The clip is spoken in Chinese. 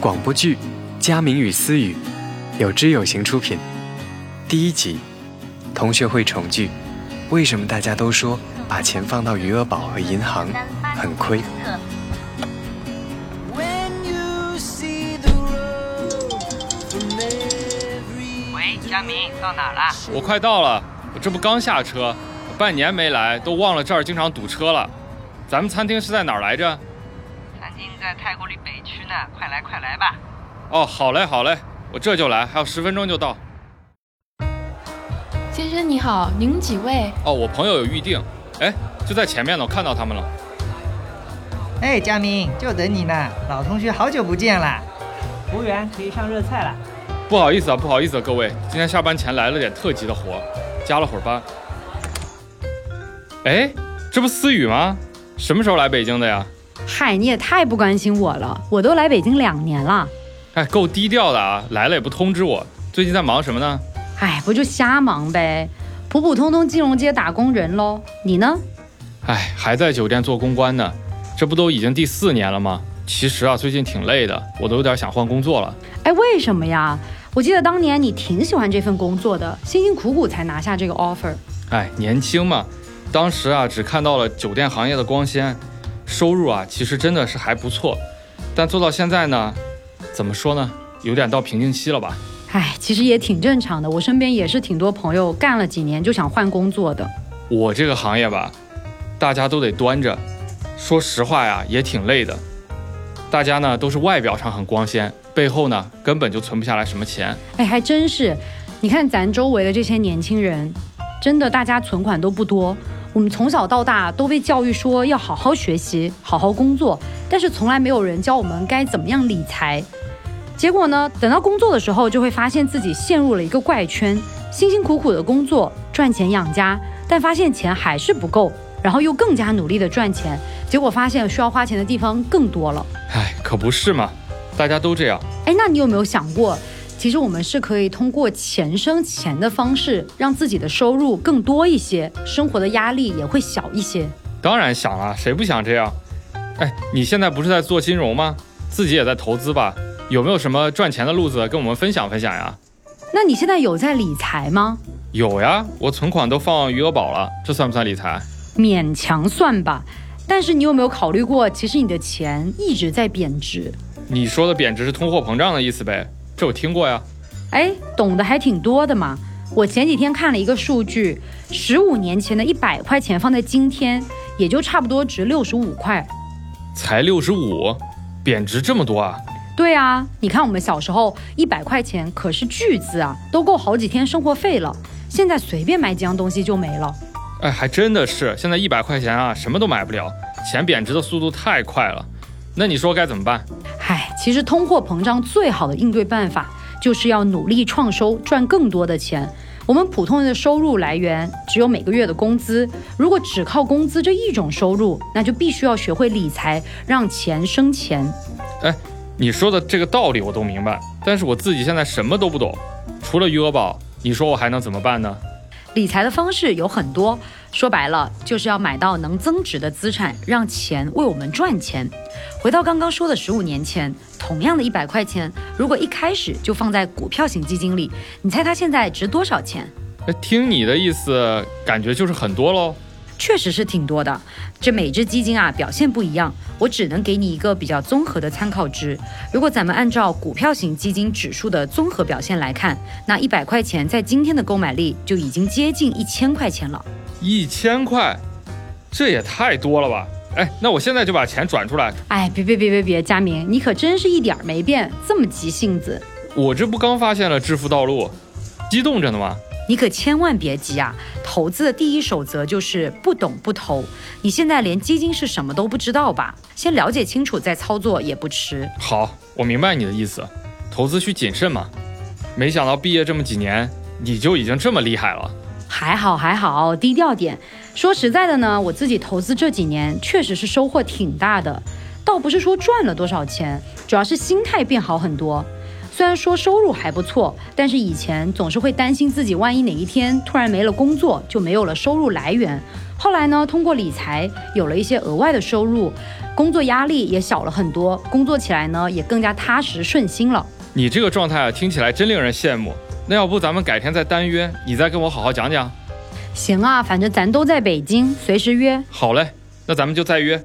广播剧《佳明与思雨》，有知有行出品。第一集，同学会重聚，为什么大家都说把钱放到余额宝和银行很亏？喂，佳明，到哪了？我快到了，我这不刚下车，半年没来，都忘了这儿经常堵车了。咱们餐厅是在哪儿来着？餐厅在太古里呢，快来快来吧。哦，好嘞好嘞，我这就来，还有十分钟就到。先生你好，您几位？哦，我朋友有预定，哎，就在前面呢，我看到他们了。哎，佳明，就等你呢，老同学，好久不见啦。服务员可以上热菜了。不好意思啊，不好意思啊，各位，今天下班前来了点特急的活，加了会儿班。哎，这不思雨吗？什么时候来北京的呀？嗨，你也太不关心我了，我都来北京两年了。哎，够低调的啊，来了也不通知我。最近在忙什么呢？哎，不就瞎忙呗，普普通通金融街打工人喽。你呢？哎，还在酒店做公关呢，这不都已经第四年了吗？其实啊，最近挺累的，我都有点想换工作了。哎，为什么呀？我记得当年你挺喜欢这份工作的，辛辛苦苦才拿下这个 offer。哎，年轻嘛，当时啊只看到了酒店行业的光鲜，收入啊其实真的是还不错，但做到现在呢，怎么说呢，有点到瓶颈期了吧？哎，其实也挺正常的，我身边也是挺多朋友干了几年就想换工作的。我这个行业吧，大家都得端着，说实话呀，也挺累的。大家呢都是外表上很光鲜，背后呢根本就存不下来什么钱。哎，还真是，你看咱周围的这些年轻人，真的大家存款都不多。我们从小到大都被教育说要好好学习、好好工作，但是从来没有人教我们该怎么样理财。结果呢，等到工作的时候，就会发现自己陷入了一个怪圈，辛辛苦苦的工作赚钱养家，但发现钱还是不够，然后又更加努力的赚钱，结果发现需要花钱的地方更多了。唉，可不是嘛，大家都这样。哎，那你有没有想过，其实我们是可以通过钱生钱的方式，让自己的收入更多一些，生活的压力也会小一些。当然想了，谁不想这样？哎，你现在不是在做金融吗？自己也在投资吧？有没有什么赚钱的路子跟我们分享分享呀？那你现在有在理财吗？有呀，我存款都放余额宝了，这算不算理财？勉强算吧。但是你有没有考虑过，其实你的钱一直在贬值？你说的贬值是通货膨胀的意思呗？这我听过呀。哎，懂得还挺多的嘛。我前几天看了一个数据，十五年前的一百块钱放在今天，也就差不多值六十五块。才六十五，贬值这么多啊？对啊，你看我们小时候一百块钱可是巨资啊，都够好几天生活费了。现在随便买几样东西就没了。哎，还真的是，现在一百块钱啊，什么都买不了，钱贬值的速度太快了。那你说该怎么办？唉，其实通货膨胀最好的应对办法就是要努力创收，赚更多的钱。我们普通人的收入来源只有每个月的工资，如果只靠工资这一种收入，那就必须要学会理财，让钱生钱。哎。你说的这个道理我都明白，但是我自己现在什么都不懂，除了余额宝，你说我还能怎么办呢？理财的方式有很多，说白了就是要买到能增值的资产，让钱为我们赚钱。回到刚刚说的十五年前，同样的一百块钱，如果一开始就放在股票型基金里，你猜它现在值多少钱？听你的意思，感觉就是很多喽。确实是挺多的，这每只基金啊表现不一样，我只能给你一个比较综合的参考值。如果咱们按照股票型基金指数的综合表现来看，那一百块钱在今天的购买力就已经接近一千块钱了。一千块，这也太多了吧？哎，那我现在就把钱转出来。哎，别别别别别，佳明，你可真是一点没变，这么急性子。我这不刚发现了致富道路，激动着呢吗？你可千万别急啊！投资的第一守则就是不懂不投。你现在连基金是什么都不知道吧？先了解清楚再操作也不迟。好，我明白你的意思，投资需谨慎嘛。没想到毕业这么几年，你就已经这么厉害了。还好还好，低调点。说实在的呢，我自己投资这几年确实是收获挺大的，倒不是说赚了多少钱，主要是心态变好很多。虽然说收入还不错，但是以前总是会担心自己万一哪一天突然没了工作，就没有了收入来源。后来呢，通过理财有了一些额外的收入，工作压力也小了很多，工作起来呢也更加踏实顺心了。你这个状态啊，听起来真令人羡慕。那要不咱们改天再单约，你再跟我好好讲讲。行啊，反正咱都在北京，随时约。好嘞，那咱们就再约。